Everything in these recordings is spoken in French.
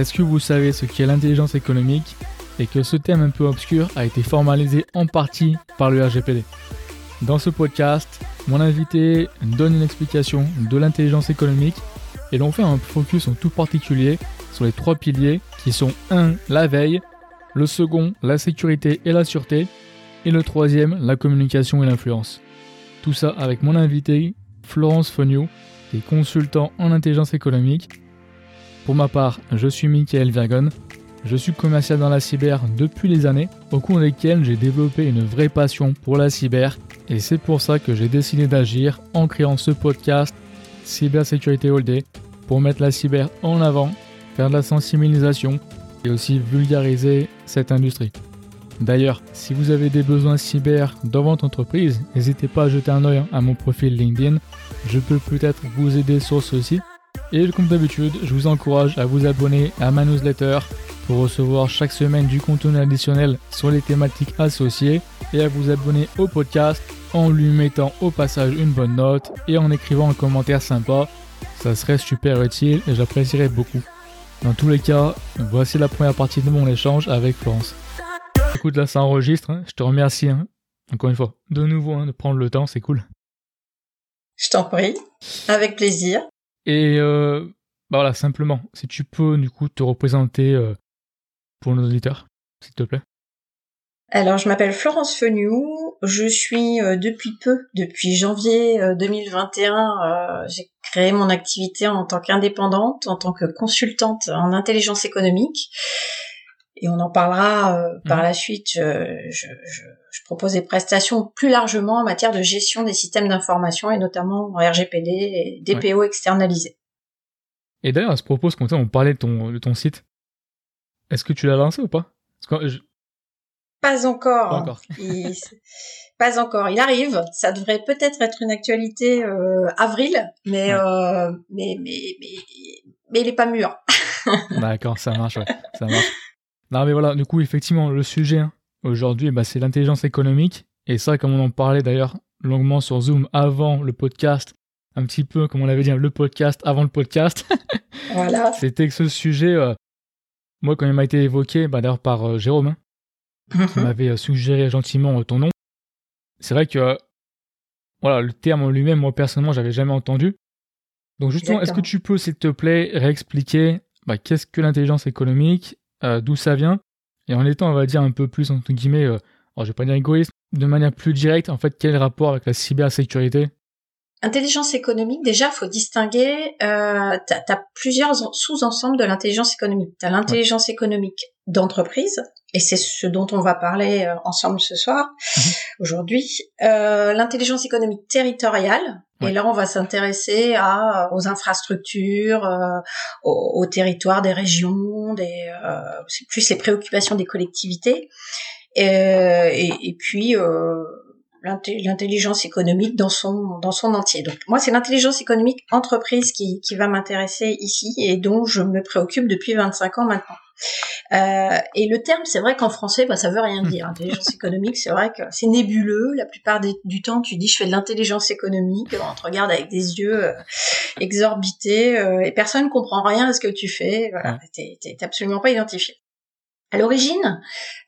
est-ce que vous savez ce qu'est l'intelligence économique et que ce thème un peu obscur a été formalisé en partie par le RGPD Dans ce podcast, mon invité donne une explication de l'intelligence économique et l'on fait un focus en tout particulier sur les trois piliers qui sont 1. la veille, le second la sécurité et la sûreté et le troisième la communication et l'influence. Tout ça avec mon invité Florence Fognou, qui est consultant en intelligence économique. Pour ma part, je suis Michael Vergon. Je suis commercial dans la cyber depuis des années, au cours desquelles j'ai développé une vraie passion pour la cyber, et c'est pour ça que j'ai décidé d'agir en créant ce podcast Cybersécurité All Day pour mettre la cyber en avant, faire de la sensibilisation et aussi vulgariser cette industrie. D'ailleurs, si vous avez des besoins cyber dans votre entreprise, n'hésitez pas à jeter un oeil à mon profil LinkedIn. Je peux peut-être vous aider sur ceci. Et comme d'habitude, je vous encourage à vous abonner à ma newsletter pour recevoir chaque semaine du contenu additionnel sur les thématiques associées et à vous abonner au podcast en lui mettant au passage une bonne note et en écrivant un commentaire sympa. Ça serait super utile et j'apprécierais beaucoup. Dans tous les cas, voici la première partie de mon échange avec Florence. Écoute, là, ça enregistre. Hein. Je te remercie, hein. encore une fois, de nouveau, hein, de prendre le temps, c'est cool. Je t'en prie, avec plaisir. Et euh, bah voilà, simplement, si tu peux, du coup, te représenter euh, pour nos auditeurs, s'il te plaît. Alors, je m'appelle Florence Feniou. Je suis euh, depuis peu, depuis janvier 2021, j'ai créé mon activité en tant qu'indépendante, en tant que consultante en intelligence économique et on en parlera euh, par mhm. la suite. Je, je, je, propose des prestations plus largement en matière de gestion des systèmes d'information et notamment en RGPD et DPO externalisés. Et d'ailleurs, à ce propos, quand on parlait de ton, de ton site, est-ce que tu l'as lancé ou pas? Pas encore. Pas encore. Il... pas encore. Il arrive. Ça devrait peut-être être une actualité euh, avril, mais, euh, mais, mais, mais, mais il est pas mûr. D'accord, ça marche, ouais. Ça marche. Non, mais voilà, du coup, effectivement, le sujet hein, aujourd'hui, bah, c'est l'intelligence économique. Et ça, comme on en parlait d'ailleurs longuement sur Zoom avant le podcast, un petit peu comme on l'avait dit, le podcast avant le podcast. voilà. C'était que ce sujet, euh, moi, quand il m'a été évoqué, bah, d'ailleurs par euh, Jérôme, hein, qui mhm. m'avait euh, suggéré gentiment ton nom, c'est vrai que voilà, le terme en lui-même, moi personnellement, j'avais jamais entendu. Donc justement, est-ce que tu peux, s'il te plaît, réexpliquer bah, qu'est-ce que l'intelligence économique euh, d'où ça vient, et en étant, on va dire, un peu plus, entre guillemets, euh, alors je vais pas dire égoïste, de manière plus directe, en fait, quel rapport avec la cybersécurité? Intelligence économique, déjà, faut distinguer, euh, tu as, plusieurs sous-ensembles de l'intelligence économique. Tu as l'intelligence économique d'entreprise, et c'est ce dont on va parler euh, ensemble ce soir, mhm. aujourd'hui. Euh, l'intelligence économique territoriale, et là on va s'intéresser à aux infrastructures, euh, au, territoire des régions, des, euh, c'est plus les préoccupations des collectivités, et, et, et puis l'intelligence économique dans son dans son entier. Donc moi c'est l'intelligence économique entreprise qui, qui va m'intéresser ici et dont je me préoccupe depuis 25 ans maintenant. Euh, et le terme, c'est vrai qu'en français, bah, ça veut rien dire. Intelligence économique, c'est vrai que c'est nébuleux. La plupart du temps, tu dis je fais de l'intelligence économique, on te regarde avec des yeux euh, exorbités euh, et personne ne comprend rien à ce que tu fais. Voilà, t'es absolument pas identifié. À l'origine,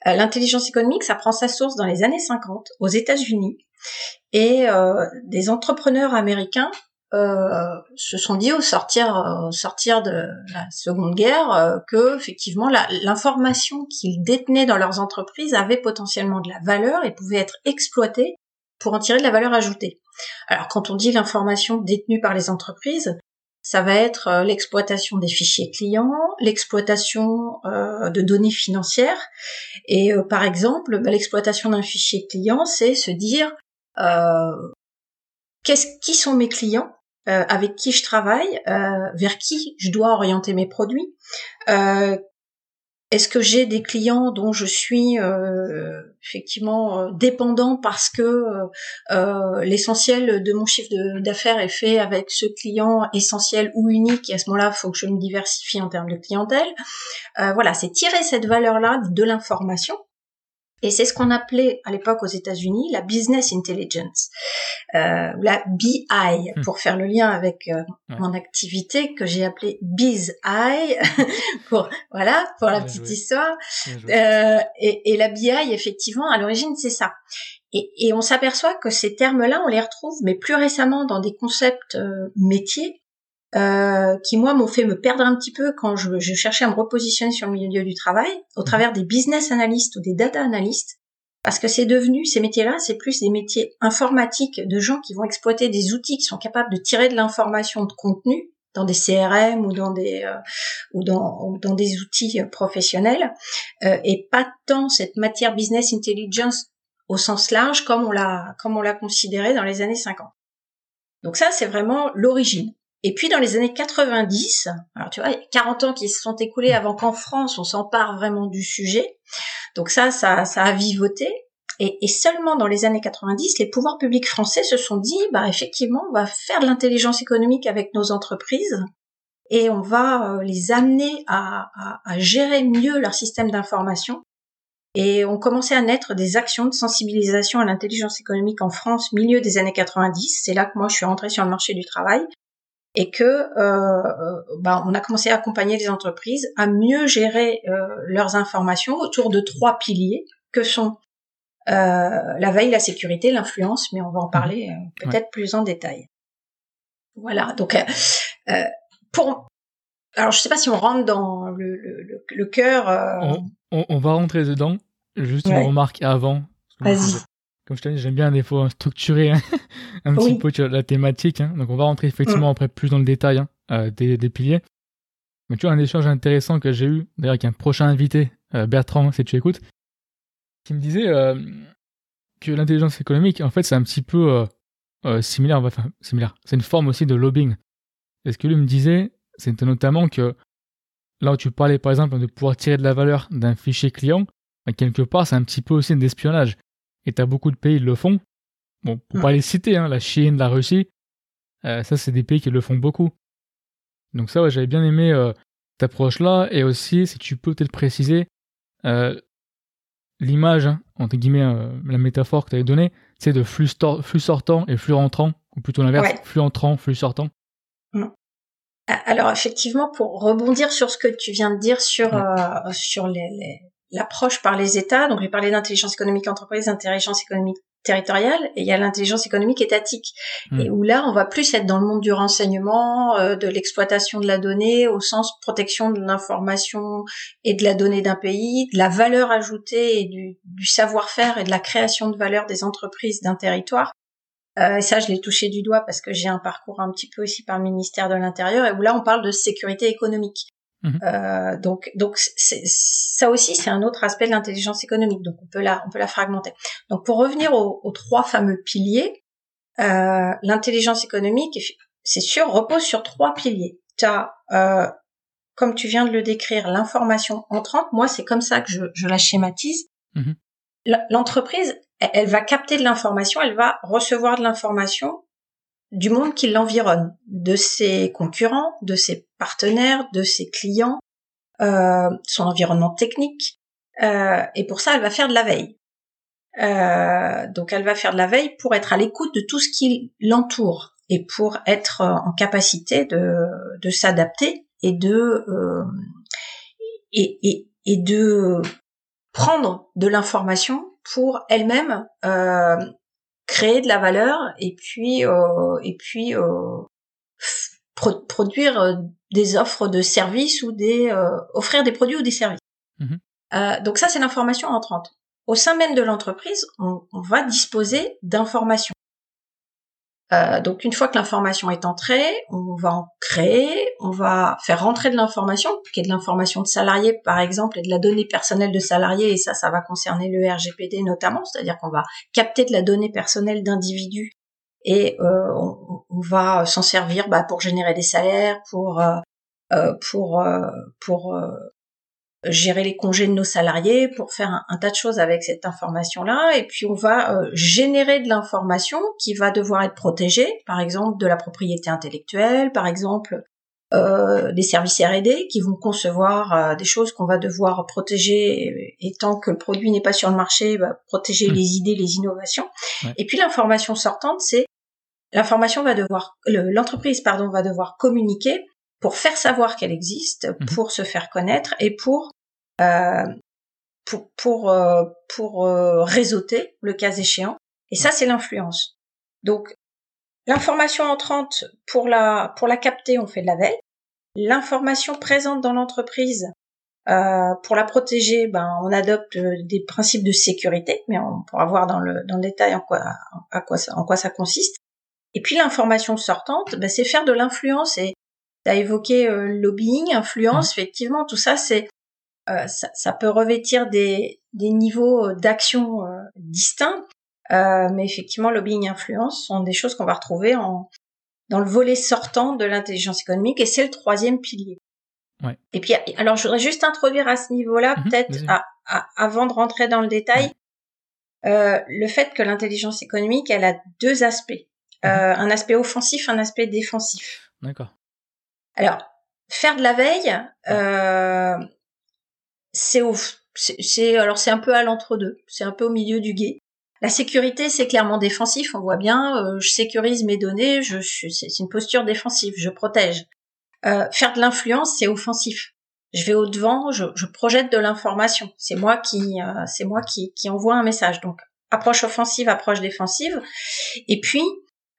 l'intelligence économique, ça prend sa source dans les années 50 aux États-Unis et euh, des entrepreneurs américains euh, se sont dit au sortir, au sortir de la Seconde Guerre que effectivement l'information qu'ils détenaient dans leurs entreprises avait potentiellement de la valeur et pouvait être exploitée pour en tirer de la valeur ajoutée. Alors quand on dit l'information détenue par les entreprises, ça va être euh, l'exploitation des fichiers clients, l'exploitation euh, de données financières. Et euh, par exemple, bah, l'exploitation d'un fichier client, c'est se dire qu'est-ce qui sont mes clients, avec qui je travaille, vers qui je dois orienter mes produits, est-ce que j'ai des clients dont je suis euh, effectivement euh, dépendant parce que euh, l'essentiel de mon chiffre d'affaires est fait avec ce client essentiel ou unique et à ce moment-là, il faut que je me diversifie en termes de clientèle. voilà, c'est tirer cette valeur-là de l'information Et c'est ce qu'on appelait à l'époque aux États-Unis la business intelligence, euh, la BI, hmm. pour faire le lien avec euh, mon activité que j'ai appelée BizI, pour voilà pour la petite histoire. Euh, et, et, la BI, effectivement, à l'origine, c'est ça. Et, et on s'aperçoit que ces termes-là, on les retrouve, mais plus récemment dans des concepts euh, métiers euh, qui moi m'ont fait me perdre un petit peu quand je, je, cherchais à me repositionner sur le milieu du travail, au mhm. travers des business analysts ou des data analysts, parce que c'est devenu ces métiers-là, c'est plus des métiers informatiques de gens qui vont exploiter des outils qui sont capables de tirer de l'information de contenu dans des CRM ou dans des euh, ou dans, dans des outils professionnels euh, et pas tant cette matière business intelligence au sens large comme on l'a comme on l'a considéré dans les années 50. Donc ça c'est vraiment l'origine. Et puis dans les années 90, alors tu vois, il y a 40 ans qui se sont écoulés avant qu'en France on s'empare vraiment du sujet. Donc ça, ça, ça a vivoté. Et, et, seulement dans les années 90, les pouvoirs publics français se sont dit, bah effectivement, on va faire de l'intelligence économique avec nos entreprises et on va euh, les amener à, à, à gérer mieux leur système d'information. Et on commençait à naître des actions de sensibilisation à l'intelligence économique en France milieu des années 90. C'est là que moi je suis rentrée sur le marché du travail et que euh, ben, on a commencé à accompagner les entreprises à mieux gérer euh, leurs informations autour de trois piliers que sont euh, la veille, la sécurité, l'influence, mais on va en mhm. parler euh, peut-être plus en détail. Voilà, donc euh, pour alors je sais pas si on rentre dans le, le, le, cœur. On, on, va rentrer dedans. Juste une remarque avant. Vas-y comme je te dis, j'aime bien des fois structurer hein, un petit peu la thématique. Hein. Donc on va rentrer effectivement mm. après plus dans le détail hein, euh, des, des, piliers. Mais tu vois, un échange intéressant que j'ai eu, d'ailleurs avec un prochain invité, euh, Bertrand, si tu écoutes, qui me disait euh, que l'intelligence économique, en fait, c'est un petit peu similaire, enfin similaire, c'est une forme aussi de lobbying. Et ce que lui me disait, c'était notamment que là où tu parlais par exemple de pouvoir tirer de la valeur d'un fichier client, bah, quelque part c'est un petit peu aussi d'espionnage et t'as beaucoup de pays qui le font. Bon, pour pas les citer, hein, la Chine, la Russie, euh, ça c'est des pays qui le font beaucoup. Donc ça, ouais, j'avais bien aimé euh, cette approche-là, et aussi, si tu peux peut-être préciser, euh, l'image, hein, entre guillemets, euh, la métaphore que tu avais donnée, c'est de flux, flux sortant et flux rentrant, ou plutôt l'inverse, flux entrant, flux sortant. Alors effectivement, pour rebondir sur ce que tu viens de dire sur sur les, les, l'approche par les États. Donc, j'ai parlé d'intelligence économique entreprise, d'intelligence économique territoriale, et il y a l'intelligence économique étatique, hmm. et où là, on va plus être dans le monde du renseignement, euh, de l'exploitation de la donnée, au sens protection de l'information et de la donnée d'un pays, de la valeur ajoutée et du, du savoir-faire et de la création de valeur des entreprises d'un territoire. Euh, et ça, je l'ai touché du doigt parce que j'ai un parcours un petit peu aussi par le ministère de l'Intérieur, et où là, on parle de sécurité économique. Mhm. Euh, donc, donc ça aussi, c'est un autre aspect de l'intelligence économique. Donc, on peut la, on peut la fragmenter. Donc, pour revenir aux, aux trois fameux piliers, euh, l'intelligence économique, c'est sûr, repose sur trois piliers. Tu as, euh, comme tu viens de le décrire, l'information entrante. Moi, c'est comme ça que je, je la schématise. Mhm. L'entreprise, elle va capter de l'information, elle va recevoir de l'information du monde qui l'environne, de ses concurrents, de ses partenaires, de ses clients, euh, son environnement technique. Euh, et pour ça, elle va faire de la veille. Euh, donc, elle va faire de la veille pour être à l'écoute de tout ce qui l'entoure et pour être en capacité de, de s'adapter et de euh, et, et, et, de prendre de l'information pour elle-même euh, créer de la valeur et puis euh, et puis euh, produire euh, des offres de services ou des offrir des produits ou des services. Mhm. donc ça c'est l'information entrante. Au sein même de l'entreprise, on, on, va disposer d'informations. Euh, donc une fois que l'information est entrée, on va en créer, on va faire rentrer de l'information, qui est de l'information de salariés par exemple et de la donnée personnelle de salariés, et ça, ça va concerner le RGPD notamment, c'est-à-dire qu'on va capter de la donnée personnelle d'individus et euh, on, on, va s'en servir bah, pour générer des salaires, pour euh, euh pour euh, pour gérer les congés de nos salariés, pour faire un, tas de choses avec cette information-là. Et puis on va euh, générer de l'information qui va devoir être protégée, par exemple de la propriété intellectuelle, par exemple euh, des services R&D qui vont concevoir euh, des choses qu'on va devoir protéger et tant que le produit n'est pas sur le marché, bah, protéger hmm. les idées, les innovations. Et puis l'information sortante, c'est l'information va devoir, l'entreprise pardon va devoir communiquer pour faire savoir qu'elle existe, hmm. pour se faire connaître et pour euh, pour pour euh, pour réseauter le cas échéant. Et ça, c'est l'influence. Donc L'information entrante, pour la, pour la capter, on fait de la veille. L'information présente dans l'entreprise, euh, pour la protéger, ben, on adopte des principes de sécurité, mais on pourra voir dans le, dans le détail en quoi, à quoi ça, en quoi ça consiste. Et puis l'information sortante, ben, c'est faire de l'influence. Et tu as évoqué euh, lobbying, influence, mmh. effectivement, tout ça, c'est euh, ça, ça, peut revêtir des, des niveaux d'action euh, distincts. Euh, mais effectivement, lobbying influence sont des choses qu'on va retrouver en, dans le volet sortant de l'intelligence économique et c'est le troisième pilier. Ouais. Et puis, alors, je voudrais juste introduire à ce niveau-là, mhm, peut-être, avant de rentrer dans le détail, euh, le fait que l'intelligence économique, elle a deux aspects. Mhm. Euh, un aspect offensif, un aspect défensif. D'accord. Alors, faire de la veille, euh, c'est c'est alors c'est un peu à l'entre-deux, c'est un peu au milieu du guet. La sécurité, c'est clairement défensif, on voit bien, euh, je sécurise mes données, je, c'est une posture défensive, je protège. Euh, faire de l'influence, c'est offensif. Je vais au devant, je, je projette de l'information. C'est moi qui, euh, c'est moi qui, qui envoie un message. Donc approche offensive, approche défensive. Et puis,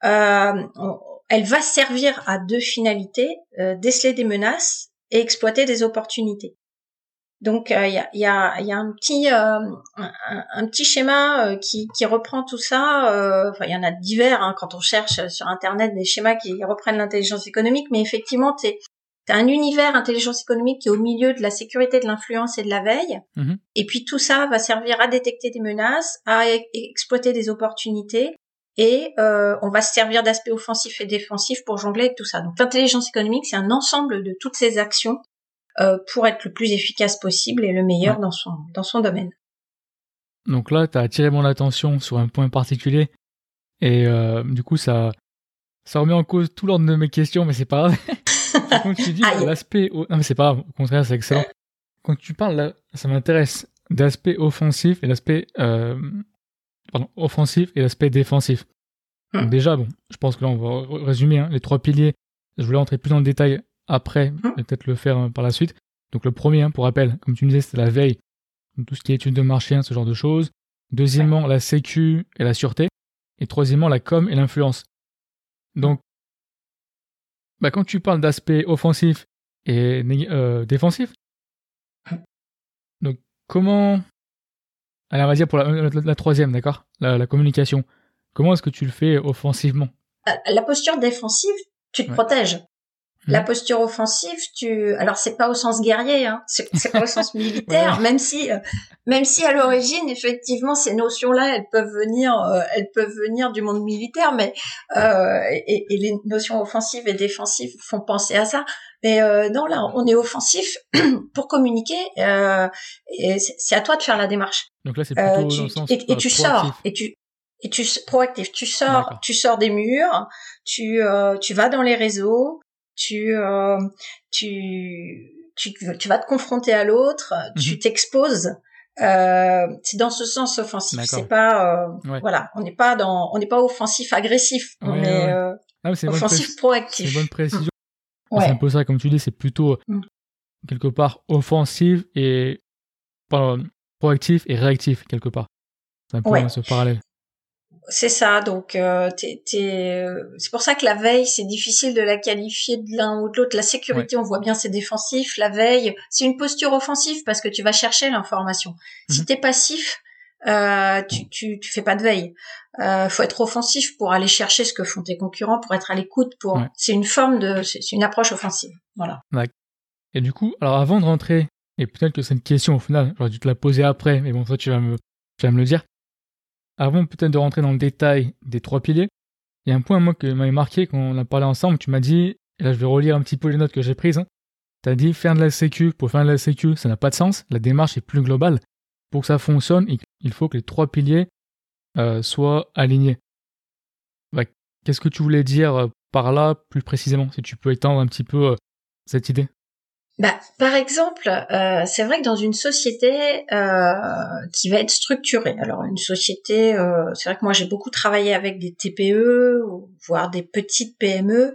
elle va servir à deux finalités déceler des menaces et exploiter des opportunités. Donc il euh, y, a, y, a, y, a, un petit euh, un, petit schéma euh, qui, qui, reprend tout ça. Enfin, il y en a divers hein, quand on cherche sur internet des schémas qui reprennent l'intelligence économique, mais effectivement, c'est un univers intelligence économique qui est au milieu de la sécurité, de l'influence et de la veille. Mm-hmm. Et puis tout ça va servir à détecter des menaces, à e-, exploiter des opportunités. Et euh, on va se servir d'aspects offensifs et défensifs pour jongler avec tout ça. Donc l'intelligence économique, c'est un ensemble de toutes ces actions euh, pour être le plus efficace possible et le meilleur dans son dans son domaine. Donc là, tu as attiré mon attention sur un point particulier et euh, du coup ça ça remet en cause tout l'ordre de mes questions, mais c'est pas grave. Quand tu dis l'aspect, non mais c'est pas grave, au contraire c'est excellent. Quand tu parles là, ça m'intéresse d'aspect offensif et l'aspect euh, pardon offensif et l'aspect défensif. Donc hmm. déjà bon, je pense que là on va résumer hein, les trois piliers. Je voulais entrer plus dans le détail après, mmh. peut-être le faire euh, par la suite. Donc le premier, hein, pour rappel, comme tu me disais, c'est la veille, tout ce qui est étude de marché, hein, ce genre de choses. Deuxièmement, la sécu et la sûreté. Et troisièmement, la com et l'influence. Donc, bah, quand tu parles d'aspect offensif et euh, défensif, donc comment... Allez, on va dire pour la, troisième, d'accord? La, communication. Comment est-ce que tu le fais offensivement? La posture défensive, tu te protèges. La mmh. posture offensive, tu, alors c'est pas au sens guerrier, hein, c'est pas au sens militaire, même si, euh, même si à l'origine, effectivement, ces notions-là, elles peuvent venir, euh, elles peuvent venir du monde militaire, mais euh, et, et, les notions offensives et défensives font penser à ça. Mais euh, non, là, on est offensif pour communiquer, et c'est à toi de faire la démarche. Donc là, c'est plutôt dans le sens et, et tu sors, et tu et tu proactif, tu sors, tu sors des murs, tu tu vas dans les réseaux, tu, euh, tu, tu, tu vas te confronter à l'autre, tu mhm. t'exposes. Euh, c'est dans ce sens offensif. C'est pas, euh, voilà, on n'est pas dans, on n'est pas offensif agressif, on est euh, ah, offensif proactif. C'est bonne précision. C'est un peu ça, comme tu dis, c'est plutôt mm. quelque part offensif et proactif et réactif quelque part. C'est un peu ce parallèle. C'est ça, donc euh, c'est pour ça que la veille, c'est difficile de la qualifier de l'un ou de l'autre. La sécurité, on voit bien, c'est défensif. La veille, c'est une posture offensive parce que tu vas chercher l'information. Si mhm. tu es passif, euh, tu, tu, tu fais pas de veille. Euh, faut être offensif pour aller chercher ce que font tes concurrents, pour être à l'écoute. Pour c'est une forme de, c'est une approche offensive. Voilà. Et du coup, alors avant de rentrer, et peut-être que c'est une question au final, j'aurais dû te la poser après, mais bon, toi tu vas me, tu vas me le dire. Avant peut-être de rentrer dans le détail des trois piliers, il y a un point moi qui m'avait marqué quand on a parlé ensemble, tu m'as dit, et là je vais relire un petit peu les notes que j'ai prises, hein. tu as dit faire de la sécu, pour faire de la sécu ça n'a pas de sens, la démarche est plus globale. Pour que ça fonctionne, il faut que les trois piliers euh, soient alignés. Bah, qu'est-ce que tu voulais dire euh, par là plus précisément Si tu peux étendre un petit peu euh, cette idée? Bah, par exemple, c'est vrai que dans une société qui va être structurée, alors une société, c'est vrai que moi j'ai beaucoup travaillé avec des TPE, voire des petites PME.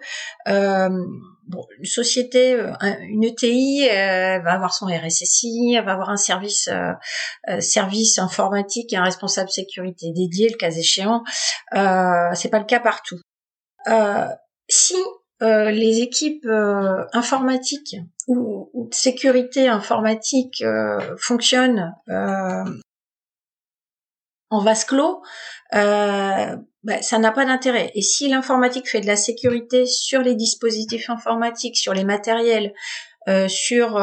Bon, une société, une ETI, va avoir son RSSI, va avoir un service service informatique et un responsable sécurité dédié, le cas échéant. c'est pas le cas partout. si euh, les équipes euh, informatiques ou, ou, de sécurité informatique euh, fonctionnent en vase clos, bah, ça n'a pas d'intérêt. Et si l'informatique fait de la sécurité sur les dispositifs informatiques, sur les matériels, sur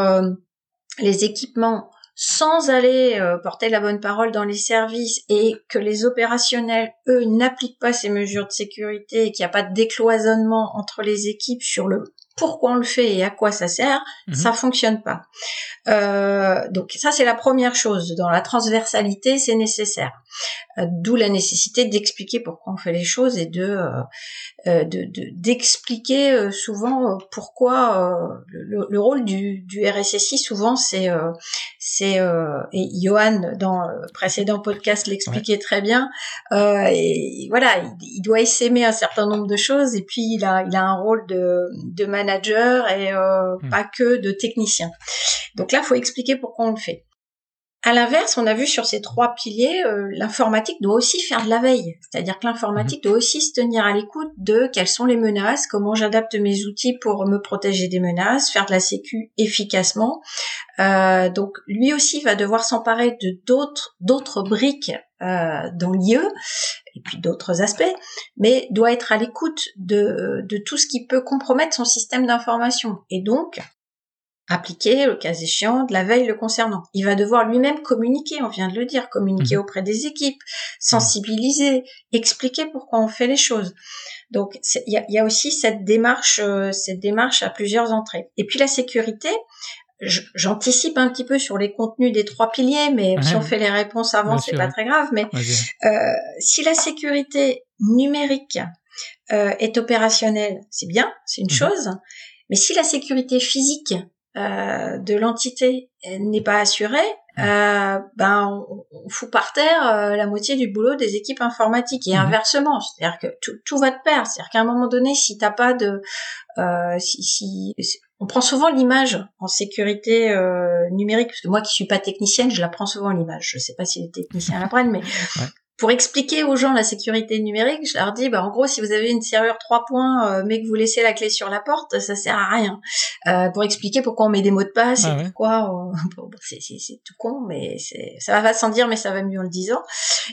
les équipements, sans aller euh, porter la bonne parole dans les services et que les opérationnels, eux, n'appliquent pas ces mesures de sécurité et qu'il n'y a pas de décloisonnement entre les équipes sur le pourquoi on le fait et à quoi ça sert, mhm. ça fonctionne pas. Euh, donc ça c'est la première chose. Dans la transversalité, c'est nécessaire. Euh, d'où la nécessité d'expliquer pourquoi on fait les choses et de euh, d'expliquer souvent pourquoi le, rôle du, du RSSI souvent c'est c'est et Johan dans le précédent podcast l'expliquait très bien. et voilà, il, doit essaimer un certain nombre de choses et puis il a il a un rôle de de manager et hmm. pas que de technicien. Donc là, il faut expliquer pourquoi on le fait. À l'inverse, on a vu sur ces trois piliers, euh, l'informatique doit aussi faire de la veille. C'est-à-dire que l'informatique mhm. doit aussi se tenir à l'écoute de quelles sont les menaces, comment j'adapte mes outils pour me protéger des menaces, faire de la sécu efficacement. Euh, donc lui aussi va devoir s'emparer de d'autres d'autres briques euh, dans l'IE et puis d'autres aspects, mais doit être à l'écoute de, de tout ce qui peut compromettre son système d'information. Et donc, appliquer, le cas échéant, de la veille le concernant. Il va devoir lui-même communiquer, on vient de le dire, communiquer mhm. auprès des équipes, sensibiliser, expliquer pourquoi on fait les choses. Donc il y a, aussi cette démarche, euh, cette démarche à plusieurs entrées. Et puis la sécurité, j'anticipe un petit peu sur les contenus des trois piliers, mais si on fait les réponses avant, c'est pas très grave. Mais euh, si la sécurité numérique euh, est opérationnelle, c'est bien, c'est une mhm. chose. Mais si la sécurité physique euh, de l'entité n'est pas assurée, euh, ben on, fout par terre euh, la moitié du boulot des équipes informatiques et mhm. inversement, c'est-à-dire que tout, tout, va de pair, c'est-à-dire qu'à un moment donné, si t'as pas de, euh, si, si, on prend souvent l'image en sécurité euh, numérique, parce que moi qui suis pas technicienne, je la prends souvent l'image. Je sais pas si les techniciens la prennent, mais pour expliquer aux gens la sécurité numérique, je leur dis, bah, en gros, si vous avez une serrure 3 points, euh, mais que vous laissez la clé sur la porte, ça sert à rien. Euh, pour expliquer pourquoi on met des mots de passe et ah pourquoi, c'est, tout con, mais c'est, ça va sans dire, mais ça va mieux en le disant.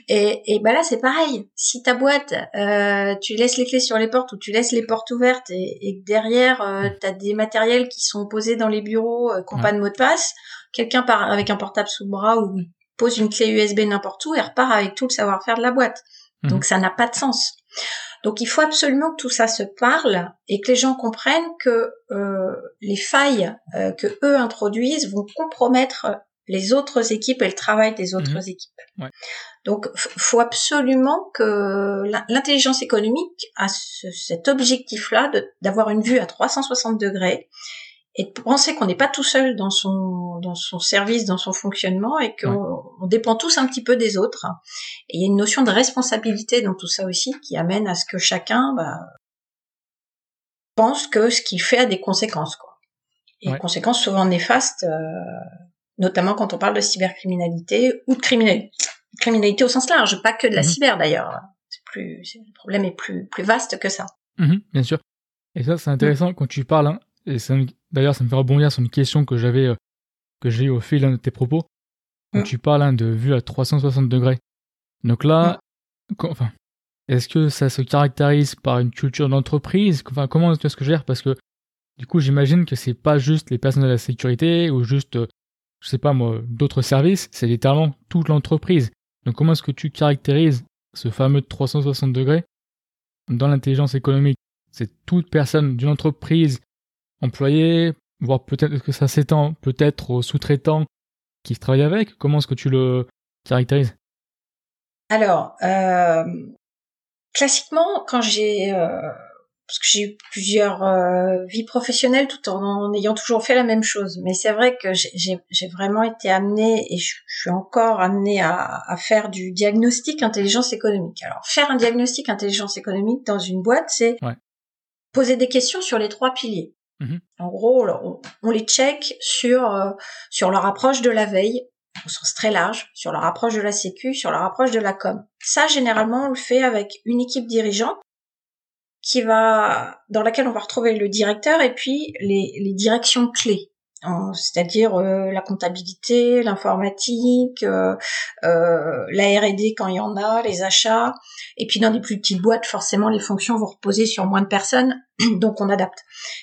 Et, et bah là, c'est pareil. Si ta boîte, euh, tu laisses les clés sur les portes ou tu laisses les portes ouvertes et, et que derrière, euh, tu as des matériels qui sont posés dans les bureaux, qui n'ont pas de mot de passe, quelqu'un part avec un portable sous le bras ou pose une clé USB n'importe où et repart avec tout le savoir-faire de la boîte. Mhm. Donc ça n'a pas de sens. Donc il faut absolument que tout ça se parle et que les gens comprennent que euh, les failles euh, que eux introduisent vont compromettre les autres équipes et le travail des autres mhm. équipes. Ouais. Donc faut absolument que l'intelligence économique a cet objectif-là d'avoir une vue à 360 degrés et de penser qu'on n'est pas tout seul dans son dans son service, dans son fonctionnement, et qu'on dépend tous un petit peu des autres. Et il y a une notion de responsabilité dans tout ça aussi qui amène à ce que chacun bah, pense que ce qu'il fait a des conséquences, quoi. Et des conséquences souvent néfastes, euh, notamment quand on parle de cybercriminalité ou de criminalité, criminalité au sens large, pas que de la mhm. cyber d'ailleurs. C'est plus, le problème est plus plus vaste que ça. Mhm, bien sûr. Et ça, c'est intéressant quand tu parles. Hein, et D'ailleurs, ça me fait rebondir sur une question que j'avais, euh, que j'ai eu au fil de tes propos. Quand mm. tu parles hein, de vue à 360 degrés. Donc là, mm. enfin, est-ce que ça se caractérise par une culture d'entreprise? Enfin, comment est-ce que je gère? Parce que du coup, j'imagine que c'est pas juste les personnes de la sécurité ou juste, euh, je sais pas moi, d'autres services. C'est littéralement toute l'entreprise. Donc, comment est-ce que tu caractérises ce fameux 360 degrés dans l'intelligence économique? C'est toute personne d'une entreprise employé, voire peut-être que ça s'étend peut-être aux sous-traitants qui travaillent avec Comment est-ce que tu le caractérises? Alors, euh, classiquement, quand j'ai euh, parce que j'ai eu plusieurs euh, vies professionnelles tout en, ayant toujours fait la même chose. Mais c'est vrai que j'ai vraiment été amenée et je, suis encore amenée à, à, faire du diagnostic intelligence économique. Alors faire un diagnostic intelligence économique dans une boîte, c'est poser des questions sur les trois piliers. Mm-hmm. En gros, on, les check sur euh, sur leur approche de la veille, au sens très large, sur leur approche de la sécu, sur leur approche de la com. Ça, généralement, on le fait avec une équipe dirigeante qui va, dans laquelle on va retrouver le directeur et puis les directions clés c'est-à-dire euh, la comptabilité, l'informatique, euh, euh, la R&D quand il y en a, les achats, et puis dans des plus petites boîtes, forcément les fonctions vont reposer sur moins de personnes, donc on adapte.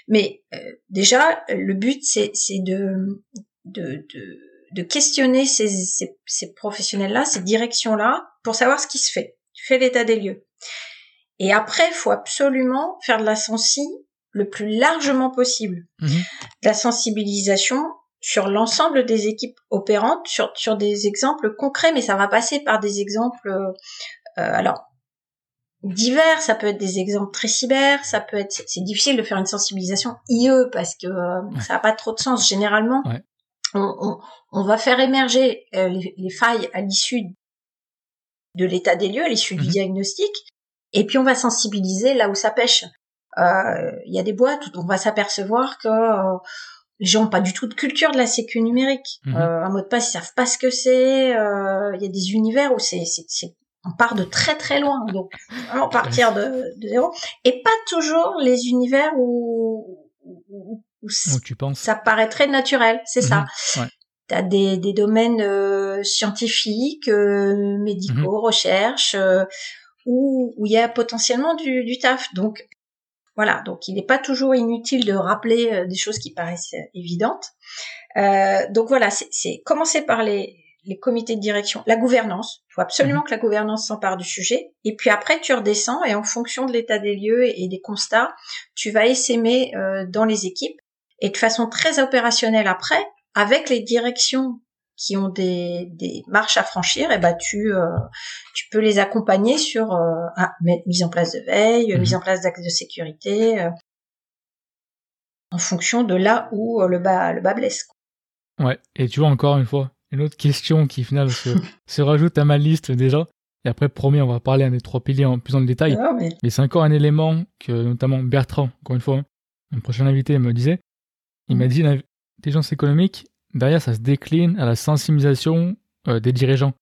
Mais euh, déjà, le but c'est de, de, de, de questionner ces, ces, ces professionnels-là, ces directions-là, pour savoir ce qui se fait. Tu fais l'état des lieux. Et après, faut absolument faire de la sensi le plus largement possible. Mhm. La sensibilisation sur l'ensemble des équipes opérantes, sur, sur des exemples concrets, mais ça va passer par des exemples, euh, alors divers, ça peut être des exemples très cyber, ça peut être, c'est difficile de faire une sensibilisation IE parce que euh, ça n'a pas trop de sens. Généralement, on, on, on, va faire émerger euh, les, les, failles à l'issue de l'état des lieux, à l'issue du mhm. diagnostic, et puis on va sensibiliser là où ça pêche. Euh, il y a des boîtes où on va s'apercevoir que euh, les gens n'ont pas du tout de culture de la sécu numérique. Mhm. Euh, un mot de passe, ils savent pas ce que c'est. Il y a des univers où c'est, on part de très très loin, donc vraiment partir de, de zéro. Et pas toujours les univers où, où, tu penses. ça paraît très naturel, c'est ça. Mhm. Ouais. T'as des, des domaines scientifiques, médicaux, mhm. recherche, où il y a potentiellement du, du taf. Donc voilà, donc il n'est pas toujours inutile de rappeler euh, des choses qui paraissent euh, évidentes. Euh, donc voilà, c'est commencer par les, les comités de direction, la gouvernance. Il faut absolument mhm. que la gouvernance s'empare du sujet. Et puis après, tu redescends et en fonction de l'état des lieux et des constats, tu vas essaimer dans les équipes. Et de façon très opérationnelle après, avec les directions qui ont des, des marches à franchir, et ben tu euh, tu peux les accompagner sur euh, ah, mise en place de veille, mise mhm. en place d'actes de sécurité, euh, en fonction de là où le bas le bas blesse. Ouais. Et tu vois encore une fois une autre question qui finalement se, se rajoute à ma liste déjà. Et après, promis, on va parler un des trois piliers en plus en détail. Mais, mais c'est encore un élément que notamment Bertrand, encore une fois, un prochain invité, me disait. Il m'a mhm. dit l'intelligence économique, derrière, ça se décline à la sensibilisation euh, des dirigeants.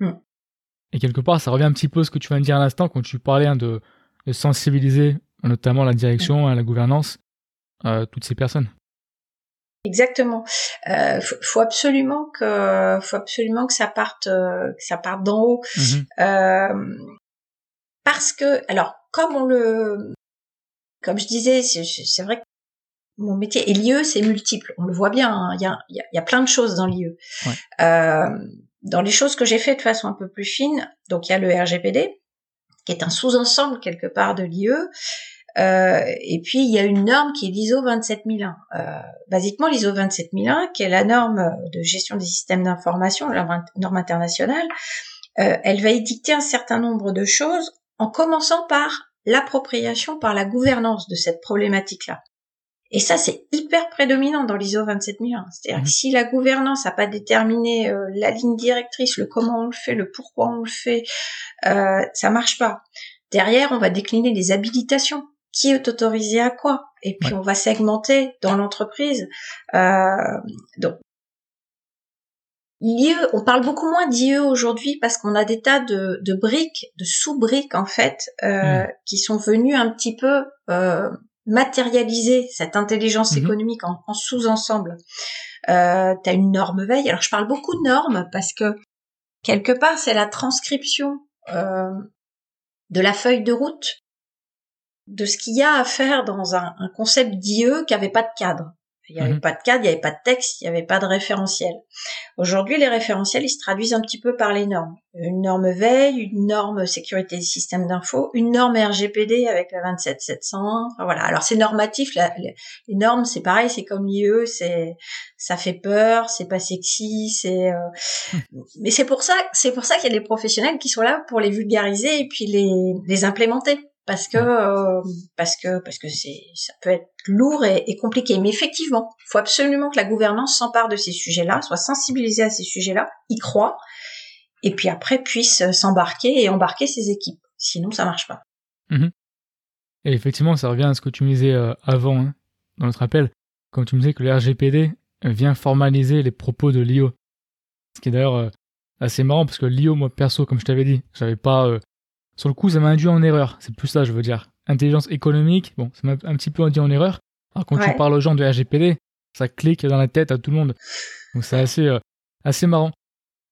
Hmm. Et quelque part, ça revient un petit peu à ce que tu viens de dire à l'instant quand tu parlais hein, de, sensibiliser notamment la direction, à la gouvernance, euh, toutes ces personnes. Exactement. Euh, faut, absolument que, faut absolument que ça parte, euh, que ça parte d'en haut, mm-hmm. parce que, alors, comme on le, comme je disais, c'est vrai que mon métier. Et l'IE, c'est multiple. On le voit bien. Hein. Il y, a, y, a, plein de choses dans l'IE. Euh, dans les choses que j'ai fait de façon un peu plus fine, donc il y a le RGPD, qui est un sous-ensemble quelque part de l'IE. Euh, et puis il y a une norme qui est l'ISO 27001. Euh, basiquement, l'ISO 27001, qui est la norme de gestion des systèmes d'information, la norme internationale, euh, elle va édicter un certain nombre de choses, en commençant par l'appropriation par la gouvernance de cette problématique-là. Et ça, c'est hyper prédominant dans l'ISO 27001. C'est-à-dire que mhm. si la gouvernance n'a pas déterminé euh, la ligne directrice, le comment on le fait, le pourquoi on le fait, euh, ça marche pas. Derrière, on va décliner les habilitations. Qui est autorisé à quoi? Et puis on va segmenter dans l'entreprise. Euh, donc l'IE, on parle beaucoup moins d'IE aujourd'hui parce qu'on a des tas de, de briques, de sous-briques en fait, euh, mhm. qui sont venues un petit peu euh, matérialiser cette intelligence mhm. économique en, sous-ensemble. Euh, tu as une norme veille. Alors je parle beaucoup de normes parce que quelque part c'est la transcription euh, de la feuille de route de ce qu'il y a à faire dans un, un concept d'IE qui avait pas de cadre. Il n'y avait mhm. pas de cadre, il n'y avait pas de texte, il n'y avait pas de référentiel. Aujourd'hui, les référentiels, ils se traduisent un petit peu par les normes. Une norme veille, une norme sécurité des systèmes d'info, une norme RGPD avec la 27701. voilà. Alors c'est normatif. les, normes, c'est pareil, c'est comme l'IE, c'est ça fait peur, c'est pas sexy, c'est. Euh, mais c'est pour ça, c'est pour ça qu'il y a des professionnels qui sont là pour les vulgariser et puis les les implémenter. Parce que euh, parce que parce que c'est ça peut être lourd et, compliqué. Mais effectivement, il faut absolument que la gouvernance s'empare de ces sujets-là, soit sensibilisée à ces sujets-là, y croit, et puis après puisse s'embarquer et embarquer ses équipes. Sinon, ça marche pas. Mhm. Et effectivement, ça revient à ce que tu me disais euh, avant, hein, dans notre appel, quand tu me disais que le RGPD vient formaliser les propos de l'IO. Ce qui est d'ailleurs euh, assez marrant parce que l'IO, moi perso, comme je t'avais dit, j'avais pas. Euh, sur le coup, ça m'a induit en erreur. C'est plus ça, je veux dire. Intelligence économique, bon, ça m'a un petit peu induit en erreur. Alors quand tu parles aux gens de RGPD, ça clique dans la tête à tout le monde. Donc c'est assez, assez marrant.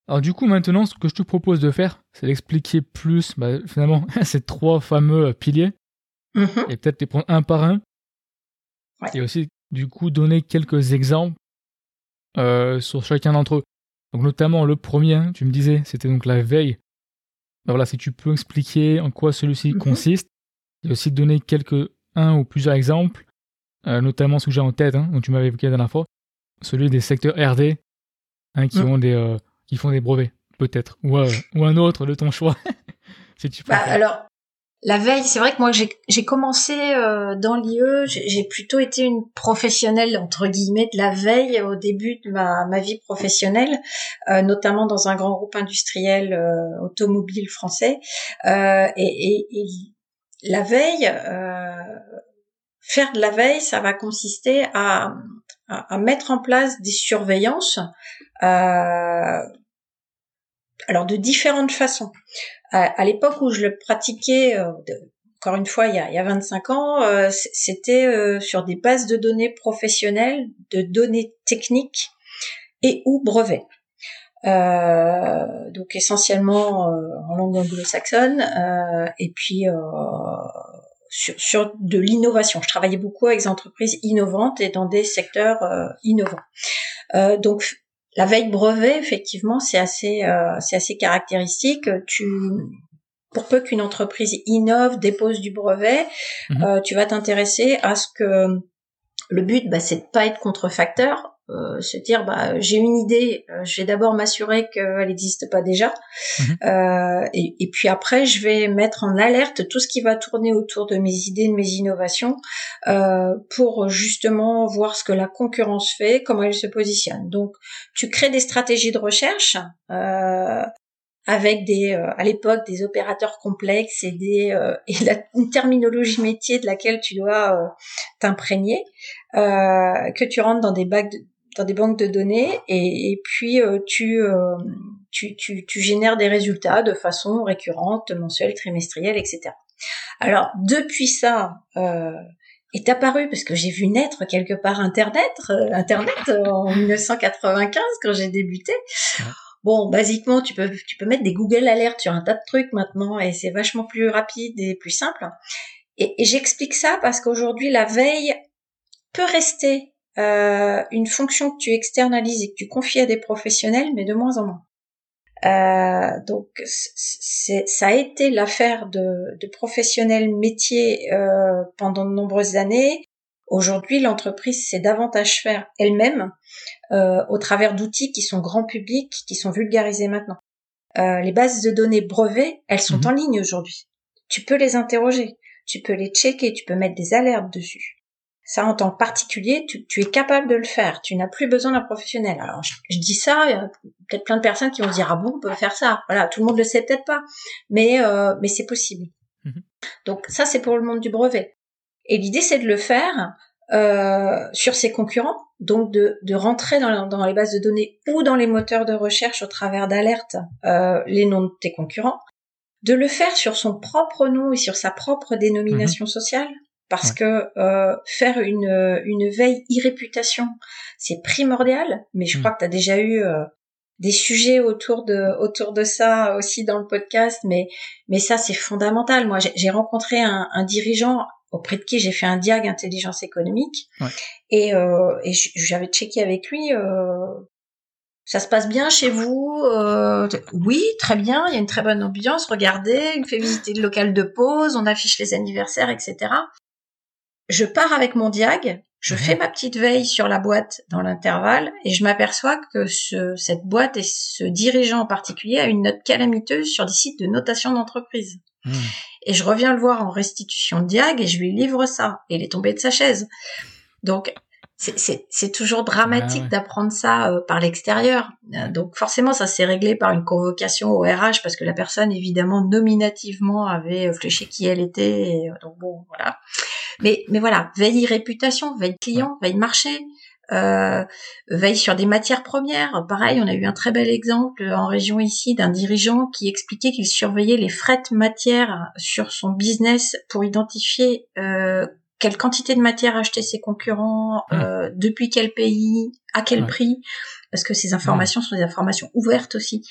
Alors du coup, maintenant, ce que je te propose de faire, c'est d'expliquer plus, bah, finalement, ces trois fameux piliers, mhm. et peut-être les prendre un par un, et aussi, du coup, donner quelques exemples euh, sur chacun d'entre eux. Donc notamment le premier, tu me disais, c'était donc la veille. Ben voilà, si tu peux expliquer en quoi celui-ci mhm. consiste, et aussi donner quelques un ou plusieurs exemples, euh, notamment ce que j'ai en tête, hein, dont tu m'avais évoqué la dernière fois, celui des secteurs RD, hein, qui mhm. ont des euh, qui font des brevets, peut-être, ou, euh, ou un autre de ton choix, si tu bah, alors, la veille, c'est vrai que moi j'ai commencé euh, dans l'IE, j'ai plutôt été une professionnelle entre guillemets de la veille au début de ma, ma vie professionnelle, euh, notamment dans un grand groupe industriel euh, automobile français. Et, la veille, faire de la veille, ça va consister à, à, à mettre en place des surveillances alors de différentes façons. À, l'époque où je le pratiquais, euh, encore une fois il y a, il y a 25 ans, euh, c'était euh, sur des bases de données professionnelles, de données techniques et ou brevets. donc essentiellement en langue anglo-saxonne et puis sur, sur, de l'innovation. Je travaillais beaucoup avec des entreprises innovantes et dans des secteurs innovants. donc la veille brevet, effectivement, c'est assez, euh, c'est assez caractéristique. Tu, pour peu qu'une entreprise innove, dépose du brevet, mhm. euh, tu vas t'intéresser à ce que le but, bah, c'est de pas être contrefacteur, euh, se dire bah j'ai une idée, euh, je vais d'abord m'assurer qu'elle n'existe pas déjà, mhm. euh, et, et, puis après je vais mettre en alerte tout ce qui va tourner autour de mes idées, de mes innovations, euh, pour justement voir ce que la concurrence fait, comment elle se positionne. Donc tu crées des stratégies de recherche. Euh, avec des à l'époque des opérateurs complexes et des et la, une terminologie métier de laquelle tu dois t'imprégner que tu rentres dans des bacs de, dans des banques de données et, puis euh, tu, euh, tu, tu, tu, génères des résultats de façon récurrente, mensuelle, trimestrielle, etc. Alors depuis ça euh, est apparu parce que j'ai vu naître quelque part Internet, euh, Internet en 1995 quand j'ai débuté. Bon, basiquement, tu peux tu peux mettre des Google Alerts sur un tas de trucs maintenant et c'est vachement plus rapide et plus simple. Et, et j'explique ça parce qu'aujourd'hui la veille peut rester euh, une fonction que tu externalises et que tu confies à des professionnels, mais de moins en moins. Euh, donc c'est, ça a été l'affaire de, de professionnels métiers euh, pendant de nombreuses années. Aujourd'hui, l'entreprise sait davantage faire elle-même euh, au travers d'outils qui sont grand public, qui sont vulgarisés maintenant. Euh, les bases de données brevets, elles sont mhm. en ligne aujourd'hui. Tu peux les interroger, tu peux les checker, tu peux mettre des alertes dessus. Ça, en tant que particulier, tu, es capable de le faire. Tu n'as plus besoin d'un professionnel. Alors, je, dis ça, il y a peut-être plein de personnes qui vont dire ah bon, on peut faire ça. Voilà, tout le monde le sait peut-être pas, mais euh, mais c'est possible. Mhm. Donc ça, c'est pour le monde du brevet. Et l'idée, c'est de le faire euh, sur ses concurrents, donc de, de rentrer dans, dans, les bases de données ou dans les moteurs de recherche au travers d'alertes euh, les noms de tes concurrents, de le faire sur son propre nom et sur sa propre dénomination mhm. sociale, parce que euh, faire une, une veille e-réputation, c'est primordial, mais je mm. crois que tu as déjà eu euh, des sujets autour de autour de ça aussi dans le podcast, mais mais ça c'est fondamental. Moi, j'ai rencontré un, un, dirigeant auprès de qui j'ai fait un diag intelligence économique, et, euh, et j'avais checké avec lui. Euh, ça se passe bien chez vous euh, Oui, très bien. Il y a une très bonne ambiance. Regardez, il fait visiter le local de pause, on affiche les anniversaires, etc je pars avec mon diag, je fais ma petite veille sur la boîte dans l'intervalle et je m'aperçois que ce, cette boîte et ce dirigeant en particulier a une note calamiteuse sur des sites de notation d'entreprise. Mmh. et je reviens le voir en restitution de Diag et je lui livre ça. Et il est tombé de sa chaise. Donc, c'est toujours dramatique d'apprendre ça euh, par l'extérieur. Euh, donc forcément, ça s'est réglé par une convocation au RH parce que la personne, évidemment, nominativement avait euh, fléché qui elle était. donc bon, voilà. Mais, mais voilà, veille réputation, veille client, veille marché, euh, veille sur des matières premières. Pareil, on a eu un très bel exemple en région ici d'un dirigeant qui expliquait qu'il surveillait les frais de matière sur son business pour identifier euh, quelle quantité de matière acheter ses concurrents, mmh. euh, depuis quel pays, à quel prix, parce que ces informations sont des informations ouvertes aussi.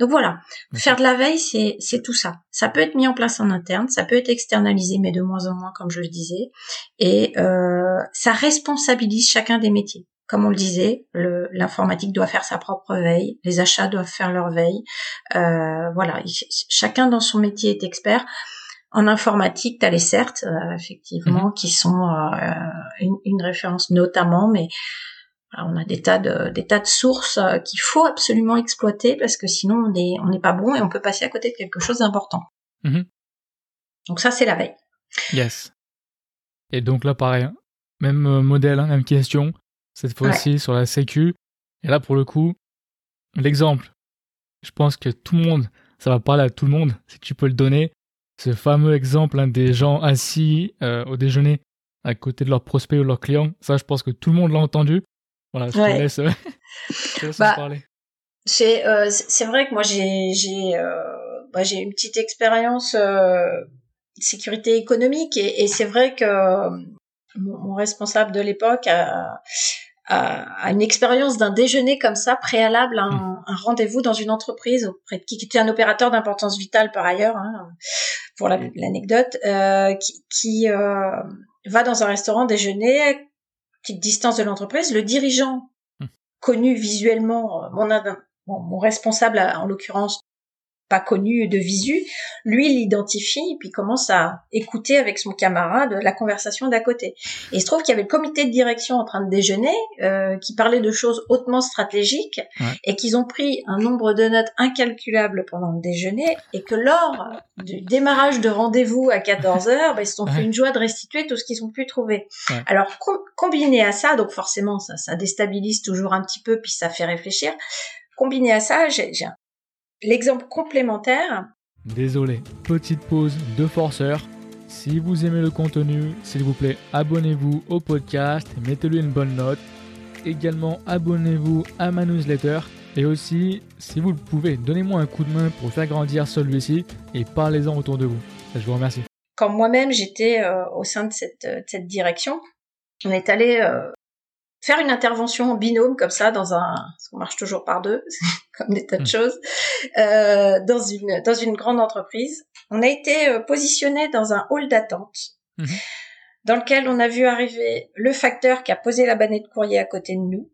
Donc voilà, faire de la veille, c'est c'est tout ça. Ça peut être mis en place en interne, ça peut être externalisé, mais de moins en moins, comme je le disais, et euh, ça responsabilise chacun des métiers. Comme on le disait, l'informatique doit faire sa propre veille, les achats doivent faire leur veille. Euh, voilà, chacun dans son métier est expert. En informatique, tu as les CERT, euh, effectivement, mhm. qui sont euh, une, une, référence notamment, mais on a des tas de, des tas de sources euh, qu'il faut absolument exploiter parce que sinon on n'est on pas bon et on peut passer à côté de quelque chose d'important. Mhm. Donc ça, c'est la veille. Yes. Et donc là, pareil, hein. même modèle, hein, même question, cette fois-ci sur la sécu. Et là, pour le coup, l'exemple, je pense que tout le monde, ça va parler à tout le monde, si tu peux le donner ce fameux exemple hein, des gens assis euh, au déjeuner à côté de leurs prospects ou leurs clients. Ça, je pense que tout le monde l'a entendu. Voilà, je te laisse, bah, parler. C'est euh, c'est vrai que moi j'ai j'ai euh, bah, une petite expérience sécurité économique et, et c'est vrai que mon, mon, responsable de l'époque a, à, une expérience d'un déjeuner comme ça préalable à un, hmm. un rendez-vous dans une entreprise auprès de qui, était un opérateur d'importance vitale par ailleurs hein, pour l'anecdote la, euh, qui, qui euh, va dans un restaurant déjeuner petite distance de l'entreprise le dirigeant hmm. connu visuellement mon, mon responsable en l'occurrence pas connu de visu, lui il l'identifie et puis commence à écouter avec son camarade la conversation d'à côté. Et il se trouve qu'il y avait le comité de direction en train de déjeuner euh, qui parlait de choses hautement stratégiques et qu'ils ont pris un nombre de notes incalculable pendant le déjeuner et que lors du démarrage de rendez-vous à 14 heures, bah, ils se sont fait une joie de restituer tout ce qu'ils ont pu trouver. Alors combiné à ça, donc forcément ça, ça déstabilise toujours un petit peu puis ça fait réfléchir. Combiné à ça, j'ai L'exemple complémentaire. Désolé, petite pause de forceur. Si vous aimez le contenu, s'il vous plaît, abonnez-vous au podcast, mettez-lui une bonne note. Également, abonnez-vous à ma newsletter. Et aussi, si vous le pouvez, donnez-moi un coup de main pour faire grandir celui-ci et parlez-en autour de vous. Je vous remercie. Quand moi-même j'étais euh, au sein de cette, euh, cette, direction, on est allé euh, faire une intervention en binôme comme ça dans un, parce qu'on marche toujours par deux, comme des tas de hmm. choses, euh, dans une dans une grande entreprise. On a été euh, positionné dans un hall d'attente. Hmm. Dans lequel on a vu arriver le facteur qui a posé la bannette de courrier à côté de nous.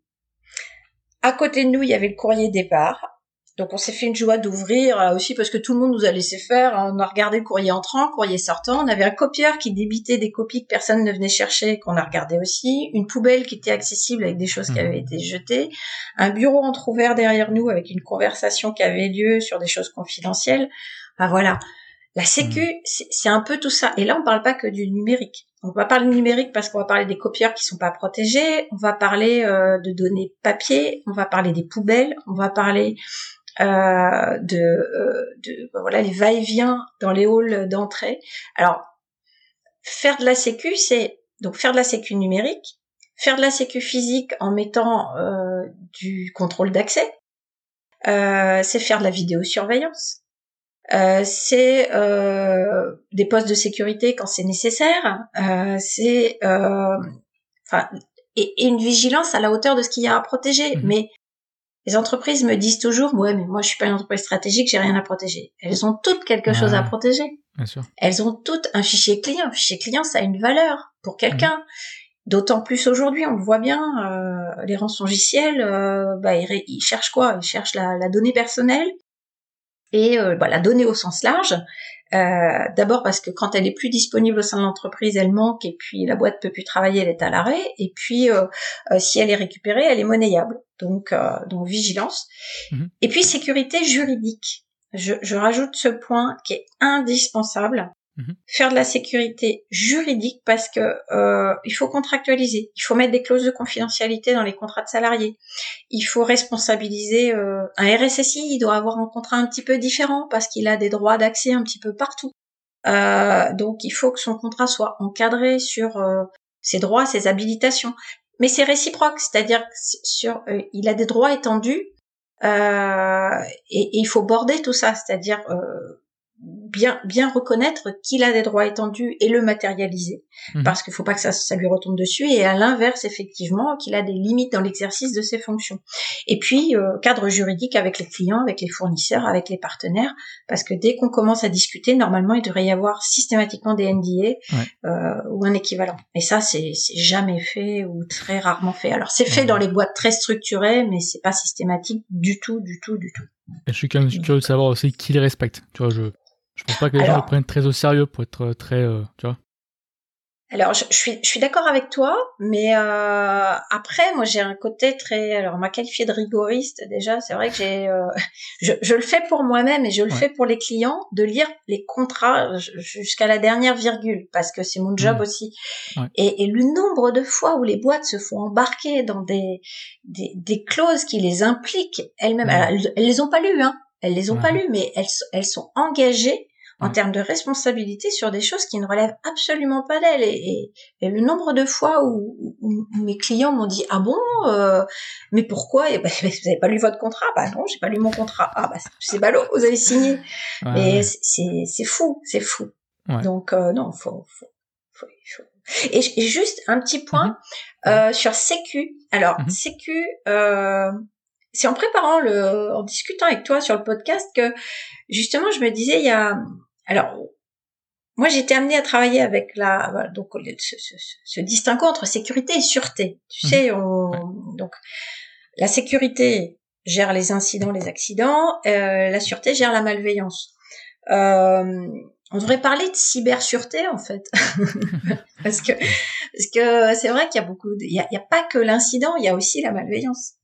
À côté de nous, il y avait le courrier départ. Donc on s'est fait une joie d'ouvrir euh, aussi parce que tout le monde nous a laissé faire. On a regardé le courrier entrant, courrier sortant. On avait un copieur qui débitait des copies que personne ne venait chercher, qu'on a regardé aussi. Une poubelle qui était accessible avec des choses qui mmh. avaient été jetées. Un bureau entrouvert derrière nous avec une conversation qui avait lieu sur des choses confidentielles. Enfin voilà. La sécu, mmh. c'est un peu tout ça. Et là, on parle pas que du numérique. On va parler numérique parce qu'on va parler des copieurs qui sont pas protégés. On va parler euh, de données papier. On va parler des poubelles. On va parler euh, de, euh, de ben voilà les va-et-vient dans les halls d'entrée. Alors faire de la sécu, c'est donc faire de la sécu numérique, faire de la sécu physique en mettant euh, du contrôle d'accès, euh, c'est faire de la vidéosurveillance, euh, c'est euh, des postes de sécurité quand c'est nécessaire, euh, c'est enfin et, et, une vigilance à la hauteur de ce qu'il y a à protéger. Mmh. Mais les entreprises me disent toujours, ouais, mais moi je suis pas une entreprise stratégique, j'ai rien à protéger. Elles ont toutes quelque chose à protéger. Bien sûr. Elles ont toutes un fichier client. Un fichier client, ça a une valeur pour quelqu'un. D'autant plus aujourd'hui, on le voit bien, euh, les rançongiciels, euh, bah, ils, cherchent quoi? Ils cherchent la, la, donnée personnelle et euh, bah, la donnée au sens large. Euh, d'abord parce que quand elle est plus disponible au sein de l'entreprise, elle manque et puis la boîte peut plus travailler, elle est à l'arrêt. Et puis euh, euh, si elle est récupérée, elle est monnayable. Donc donc vigilance. Mhm. Et puis sécurité juridique. Je, je, rajoute ce point qui est indispensable. Mhm. Faire de la sécurité juridique parce que euh, il faut contractualiser, il faut mettre des clauses de confidentialité dans les contrats de salariés, il faut responsabiliser euh, un RSSI, il doit avoir un contrat un petit peu différent parce qu'il a des droits d'accès un petit peu partout. Euh, donc il faut que son contrat soit encadré sur ses droits, ses habilitations. Mais c'est réciproque, c'est-à-dire sur il a des droits étendus et, et, il faut border tout ça, c'est-à-dire bien bien reconnaître qu'il a des droits étendus et le matérialiser. Mhm. parce qu'il faut pas que ça, ça lui retombe dessus et à l'inverse effectivement qu'il a des limites dans l'exercice de ses fonctions. Et puis euh, cadre juridique avec les clients avec les fournisseurs avec les partenaires parce que dès qu'on commence à discuter normalement il devrait y avoir systématiquement des NDA euh, ou un équivalent. Et ça c'est jamais fait ou très rarement fait. Alors c'est fait dans les boîtes très structurées mais c'est pas systématique du tout du tout du tout. Je suis quand même curieux de savoir aussi qui les respecte. Tu vois je je pense pas que les gens le prennent très au sérieux pour être euh, très, euh, tu vois. Alors, je, suis, je suis d'accord avec toi, mais euh, après, moi, j'ai un côté très. Alors, on m'a qualifié de rigoriste déjà. C'est vrai que j'ai, euh, je, je, le fais pour moi-même et je le fais pour les clients de lire les contrats jusqu'à la dernière virgule parce que c'est mon job mmh. aussi. Et, et, le nombre de fois où les boîtes se font embarquer dans des des, des clauses qui les impliquent elles-mêmes, elles, elles, les ont pas lues, hein. Elles les ont pas lues, mais elles, elles sont engagées en termes de responsabilité sur des choses qui ne relèvent absolument pas d'elle. Et, et, le nombre de fois où, mes clients m'ont dit ah bon, euh, mais pourquoi? Et ben, Vous n'avez pas lu votre contrat? Bah non, j'ai pas lu mon contrat. Ah bah c'est ballot, vous avez signé. mais c'est c'est fou, c'est fou. Donc euh, non, faut, faut, faut, faut. Et, juste un petit point mm-hmm. euh, sur Sécu. Alors mm-hmm. Sécu. Euh, c'est en préparant le, en discutant avec toi sur le podcast que justement je me disais il y a alors, moi, j'ai été amenée à travailler avec la donc ce, ce, ce distinguo entre sécurité et sûreté. Tu mmh. sais, on, donc la sécurité gère les incidents, les accidents, euh, la sûreté gère la malveillance. Euh, on devrait parler de cybersureté en fait, parce que parce que c'est vrai qu'il y a beaucoup, il y a, y a, pas que l'incident, il y a aussi la malveillance.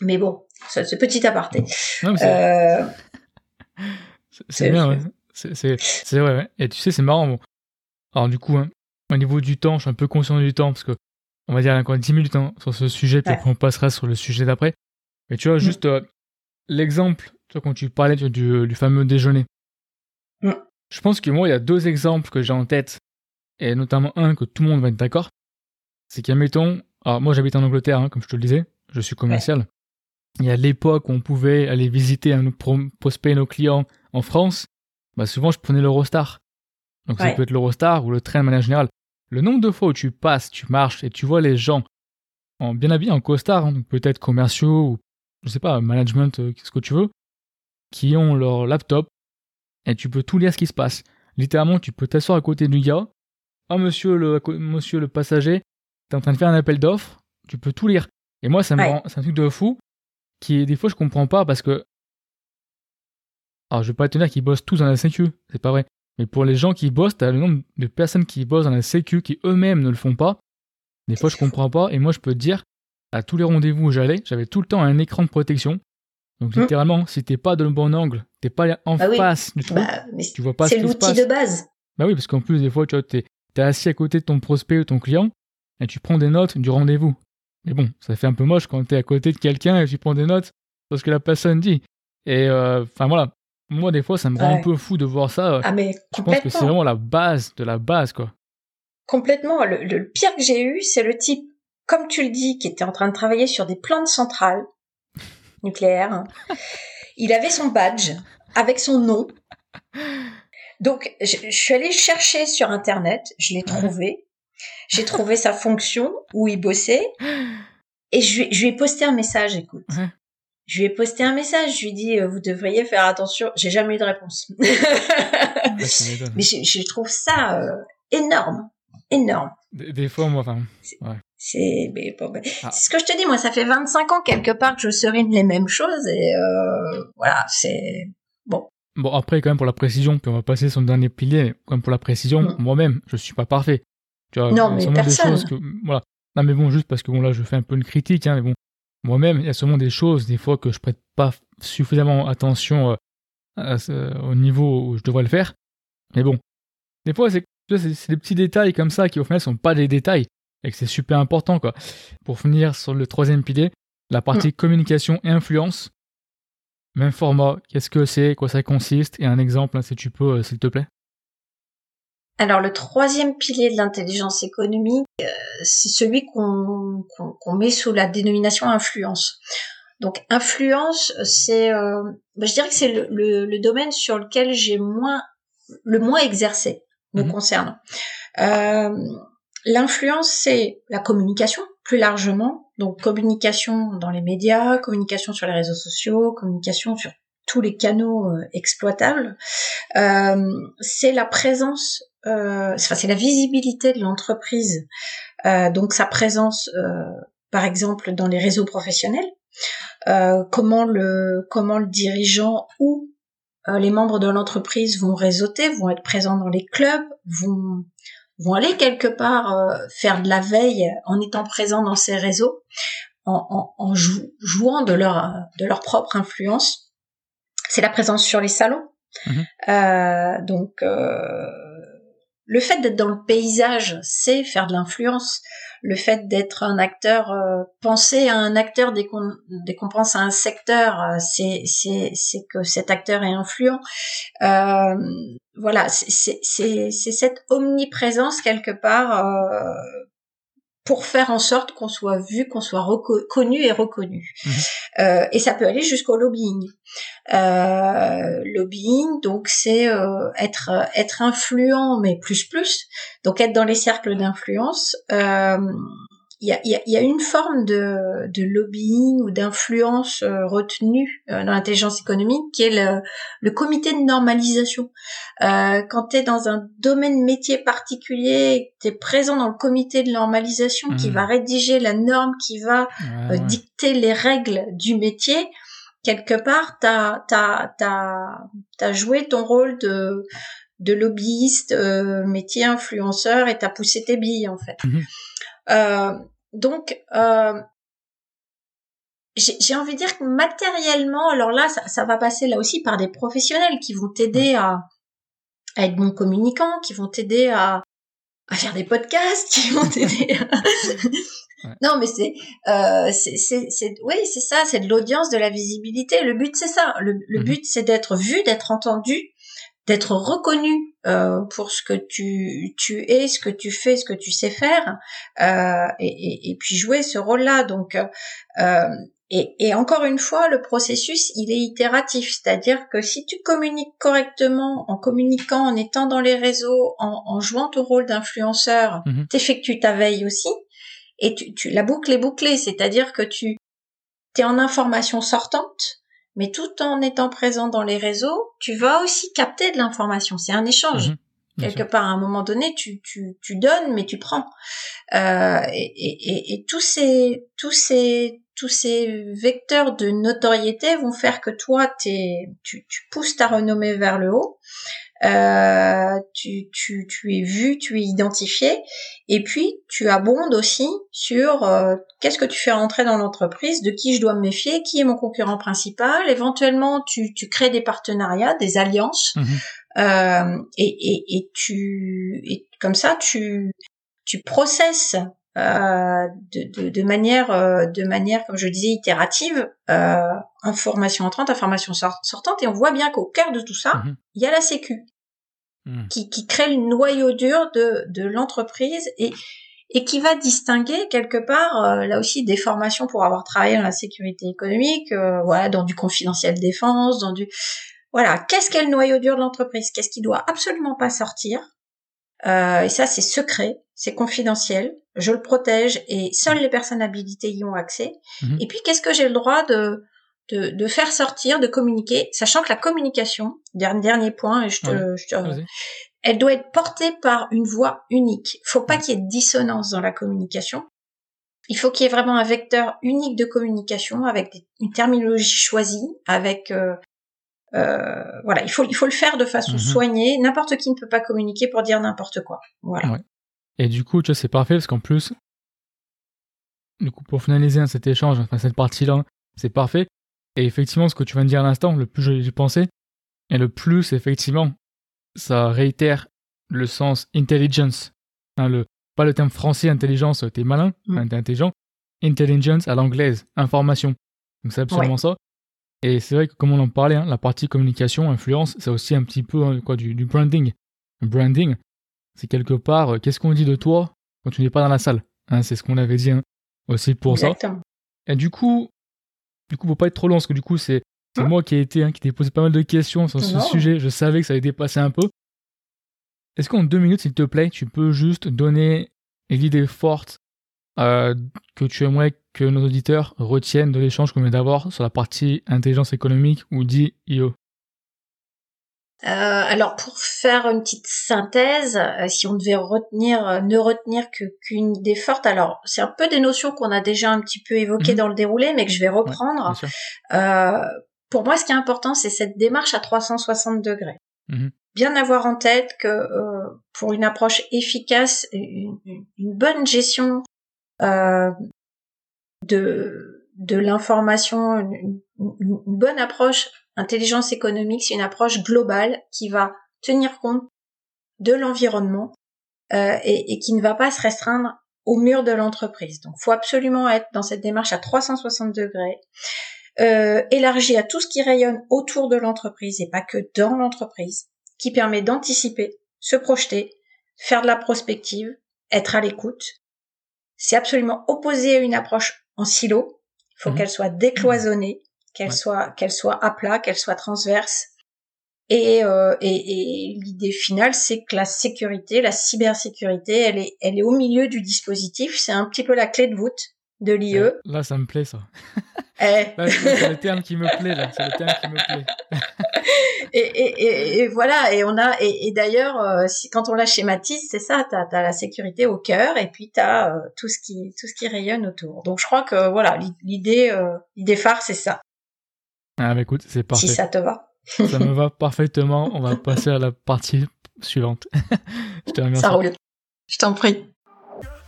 Mais bon, ce, petit aparté. Euh, c'est bien. Ouais. C'est vrai, ouais. Et tu sais, c'est marrant. Bon. Alors, du coup, hein, au niveau du temps, je suis un peu conscient du temps parce que on va dire, y a encore 10 minutes hein, sur ce sujet, puis après, on passera sur le sujet d'après. Mais tu vois, mm. juste euh, l'exemple, tu vois, quand tu parlais du, du fameux déjeuner. Mm. Je pense que moi, il y a deux exemples que j'ai en tête, et notamment un que tout le monde va être d'accord. C'est qu'admettons, alors moi j'habite en Angleterre, hein, comme je te le disais, je suis commercial. Il y a l'époque où on pouvait aller visiter, un, prospect nos clients en France bah souvent je prenais l'Eurostar. Donc ça peut être l'Eurostar ou le train de manière générale. Le nombre de fois où tu passes, tu marches et tu vois les gens en bien habillés, en costard, hein, peut-être commerciaux ou je sais pas, management, euh, ce que tu veux, qui ont leur laptop et tu peux tout lire ce qui se passe. Littéralement, tu peux t'asseoir à côté du gars. Oh monsieur le, monsieur le passager, t'es en train de faire un appel d'offres, tu peux tout lire. Et moi, ça me rend, c'est un truc de fou qui, des fois, je comprends pas parce que alors, je vais pas te dire qu'ils bossent tous dans la sécu, c'est pas vrai. Mais pour les gens qui bossent, t'as le nombre de personnes qui bossent dans la sécu qui eux-mêmes ne le font pas. Des fois, je comprends pas. Et moi, je peux te dire, à tous les rendez-vous où j'allais, j'avais tout le temps un écran de protection. Donc, mmh. littéralement, si t'es pas de le bon angle, t'es pas en bah face du truc, bah, tu vois pas ce. C'est l'outil de base. Bah oui, parce qu'en plus, des fois, tu vois, t'es es assis à côté de ton prospect ou ton client et tu prends des notes du rendez-vous. Mais bon, ça fait un peu moche quand t'es à côté de quelqu'un et tu prends des notes parce que la personne dit. Et euh, enfin voilà, moi, des fois, ça me rend un peu fou de voir ça. Ah, mais Je pense que c'est vraiment la base de la base, quoi. Complètement. Le, pire que j'ai eu, c'est le type, comme tu le dis, qui était en train de travailler sur des plans de centrales nucléaires. Il avait son badge avec son nom. Donc, je, suis allée chercher sur Internet, je l'ai trouvé. J'ai trouvé sa fonction où il bossait. Et je, je lui ai posté un message, écoute. Je lui ai posté un message, je lui ai dit euh, vous devriez faire attention. J'ai jamais eu de réponse. mais je, trouve ça euh, énorme, énorme. Des, fois, moi, enfin, c'est bon, ben, ah. ce que je te dis, moi, ça fait 25 ans quelque part que je serine les mêmes choses et euh, voilà, c'est bon. Bon, après, quand même, pour la précision, puis on va passer sur le dernier pilier, quand même pour la précision, mm. moi-même, je suis pas parfait. Tu vois, non, mais personne. Des choses que, voilà. Non, mais bon, juste parce que bon, là, je fais un peu une critique, hein, mais bon, moi-même, il y a sûrement des choses, des fois, que je prête pas suffisamment attention euh, au niveau où je devrais le faire. Mais bon, des fois, c'est des petits détails comme ça qui au final sont pas des détails et que c'est super important quoi. Pour finir sur le troisième pilier, la partie mm. communication et influence. Même format, qu'est-ce que c'est, quoi ça consiste? Et un exemple hein, si tu peux, euh, s'il te plaît. Alors le troisième pilier de l'intelligence économique, euh, c'est celui qu'on met sous la dénomination influence. Donc influence, c'est, euh, bah, je dirais que c'est le, domaine sur lequel j'ai moins, le moins exercé me mhm. concerne. Euh, l'influence, c'est la communication plus largement, donc communication dans les médias, communication sur les réseaux sociaux, communication sur tous les canaux exploitables. c'est la présence c'est la visibilité de l'entreprise, euh, donc sa présence, euh, par exemple, dans les réseaux professionnels, comment le comment le dirigeant ou les membres de l'entreprise vont réseauter, vont être présents dans les clubs, vont vont aller quelque part faire de la veille en étant présents dans ces réseaux, en, en, jouant de leur de leur propre influence. C'est la présence sur les salons. Mmh euh, donc euh, le fait d'être dans le paysage, c'est faire de l'influence. Le fait d'être un acteur, euh, penser à un acteur dès qu'on pense à un secteur, euh, c'est c'est que cet acteur est influent. Euh, voilà, c'est cette omniprésence quelque part euh, pour faire en sorte qu'on soit vu, qu'on soit reconnu et reconnu. Mhm. Euh, et ça peut aller jusqu'au lobbying. Euh, lobbying, donc c'est euh, être être influent, mais plus plus. Donc être dans les cercles d'influence. Euh, il y a, y, y a, une forme de, de lobbying ou d'influence euh, retenue euh, dans l'intelligence économique qui est le, le comité de normalisation. Euh, quand tu es dans un domaine métier particulier, tu es présent dans le comité de normalisation qui mmh. va rédiger la norme, qui va euh, dicter les règles du métier, quelque part, tu as, as, joué ton rôle de, de lobbyiste, métier influenceur et tu as poussé tes billes en fait. Mmh euh, donc, euh, j'ai envie de dire que matériellement, alors là, ça, ça, va passer là aussi par des professionnels qui vont t'aider à, à, être bon communicant, qui vont t'aider à, à faire des podcasts, qui vont t'aider. Non, mais c'est, euh, c'est, oui, c'est ça, c'est de l'audience, de la visibilité. Le but, c'est ça. Le, le mhm. but, c'est d'être vu, d'être entendu, d'être reconnu euh, pour ce que tu, tu es, ce que tu fais, ce que tu sais faire, euh, et, et, et, puis jouer ce rôle-là. Donc, euh, et, et, encore une fois, le processus, il est itératif, c'est-à-dire que si tu communiques correctement, en communiquant, en étant dans les réseaux, en, en jouant ton rôle d'influenceur, mmh t'effectues ta veille aussi, et tu, tu, la boucle est bouclée, c'est-à-dire que tu es en information sortante, mais tout en étant présent dans les réseaux, tu vas aussi capter de l'information. C'est un échange. Mhm. Quelque part, à un moment donné, tu, tu, tu donnes, mais tu prends. Euh, et, et, et, tous ces tous ces tous ces vecteurs de notoriété vont faire que toi, tu, tu pousses ta renommée vers le haut. Euh, tu, tu, tu es vu, tu es identifié, et puis tu abondes aussi sur euh, qu'est-ce que tu fais rentrer dans l'entreprise, de qui je dois me méfier, qui est mon concurrent principal. Éventuellement, tu, tu crées des partenariats, des alliances, mhm. euh, et, et, et, tu et comme ça tu tu processes euh, de, de, de, manière, euh, de manière, comme je disais, itérative, euh, information entrante, information sortante, et on voit bien qu'au cœur de tout ça, mhm. il y a la Sécu, mhm. qui, qui crée le noyau dur de, de l'entreprise et, et qui va distinguer quelque part, euh, là aussi, des formations pour avoir travaillé dans la sécurité économique, voilà, dans du confidentiel défense, dans du... Voilà, qu'est-ce qu'est le noyau dur de l'entreprise? Qu'est-ce qui doit absolument pas sortir? Euh, et ça, c'est secret, c'est confidentiel. Je le protège et seules les personnes habilitées y ont accès. Mhm. Et puis, qu'est-ce que j'ai le droit de, de, de, faire sortir, de communiquer, sachant que la communication, dernier point, et je te, je te elle doit être portée par une voix unique. Il faut pas qu'il y ait de dissonance dans la communication. Il faut qu'il y ait vraiment un vecteur unique de communication avec une terminologie choisie, avec euh, euh, voilà, il faut, il faut le faire de façon mhm. soignée. N'importe qui ne peut pas communiquer pour dire n'importe quoi. Voilà. Et du coup, tu vois, c'est parfait parce qu'en plus, du coup, pour finaliser hein, cet échange, enfin cette partie-là, c'est parfait. Et effectivement, ce que tu viens de dire à l'instant, le plus j'ai pensé, et le plus, effectivement, ça réitère le sens intelligence. Hein, le, pas le terme français intelligence, t'es malin, Mm. hein, t'es intelligent. Intelligence à l'anglaise, information. Donc c'est absolument ça. Et c'est vrai que comme on en parlait, hein, la partie communication, influence, c'est aussi un petit peu quoi, du, du branding. Branding, c'est quelque part, euh, qu'est-ce qu'on dit de toi quand tu n'es pas dans la salle Hein, C'est ce qu'on avait dit hein, aussi pour ça. Et du coup, du coup, faut pas être trop long parce que du coup, c'est moi qui ai été, hein, qui t'ai posé pas mal de questions sur ce sujet. Je savais que ça allait dépasser un peu. Est-ce qu'en deux minutes, s'il te plaît, tu peux juste donner l'idée forte euh, que tu aimerais que nos auditeurs retiennent de l'échange qu'on vient d'avoir sur la partie intelligence économique ou dit IO Euh, alors pour faire une petite synthèse, euh, si on devait retenir, euh, ne retenir que qu'une idée forte, alors c'est un peu des notions qu'on a déjà un petit peu évoquées Mhm. dans le déroulé, mais que je vais reprendre. Euh, pour moi, ce qui est important, c'est cette démarche à 360 degrés. Mhm. Bien avoir en tête que euh, pour une approche efficace, une, bonne gestion euh, de de l'information, une, une- une bonne approche intelligence économique, c'est une approche globale qui va tenir compte de l'environnement euh, et, et qui ne va pas se restreindre au mur de l'entreprise. Donc, faut absolument être dans cette démarche à 360 degrés, euh, élargie à tout ce qui rayonne autour de l'entreprise et pas que dans l'entreprise, qui permet d'anticiper, se projeter, faire de la prospective, être à l'écoute. C'est absolument opposé à une approche en silo. Il faut Mhm. qu'elle soit décloisonnée, qu'elle Ouais. soit qu'elle soit à plat, qu'elle soit transverse. Et, euh, et, et l'idée finale, c'est que la sécurité, la cybersécurité, elle est, elle est au milieu du dispositif. C'est un petit peu la clé de voûte de l'IE. Euh, Là, ça me plaît, ça. Eh, c'est le terme qui me plaît, là. C'est le terme qui me plaît. et, et, et, voilà. Et on a et, et d'ailleurs, euh, si quand on la schématise, c'est ça. T'as as la sécurité au cœur et puis t'as euh, tout ce qui tout ce qui rayonne autour. Donc je crois que voilà, l'idée euh, l'idée phare, c'est ça. Ah, bah écoute, c'est parfait. Si ça te va, Ça me va parfaitement. On va passer à la partie suivante. Je te remercie. ça roule. Je t'en prie.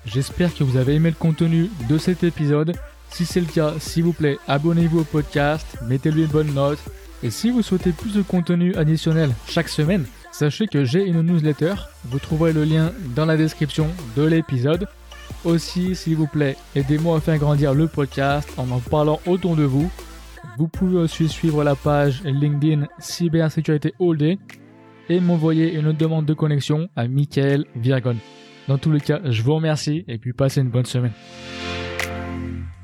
J'espère que vous avez aimé le contenu de cet épisode. Si c'est le cas, s'il vous plaît, abonnez-vous au podcast, mettez-lui une bonne note. Et si vous souhaitez plus de contenu additionnel chaque semaine, sachez que j'ai une newsletter. Vous trouverez le lien dans la description de l'épisode. Aussi, s'il vous plaît, aidez-moi à faire grandir le podcast en en parlant autour de vous. Vous pouvez aussi suivre la page LinkedIn Cybersécurité All Day et m'envoyer une demande de connexion à Michael Virgon. Dans tous les cas, je vous remercie et puis passez une bonne semaine.